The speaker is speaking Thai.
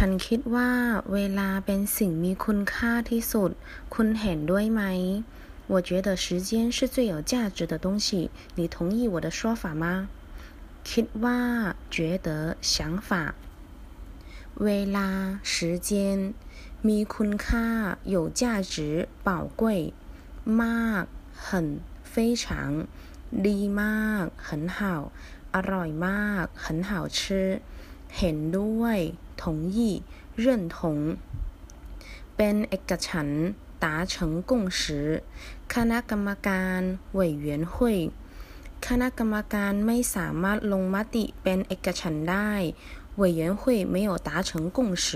ฉันคิดว่าเวลาเป็นสิ่งมีคุณค่าที่สุด คุณเห็นด้วยไหม我觉得时间是最有价值的东西你同意我的说法吗คิดว่า觉得想法เวลา时间มีคุณค่า有价值宝贵มาก很非常ดีมาก很好อร่อยมาก很好吃 เห็นด้วย同意认同เป็นเอกฉันท์达成共识คณะกรรมการ委员会คณะกรรมการไม่สามารถลงมติเป็นเอกฉันท์ได้委员会没有达成共识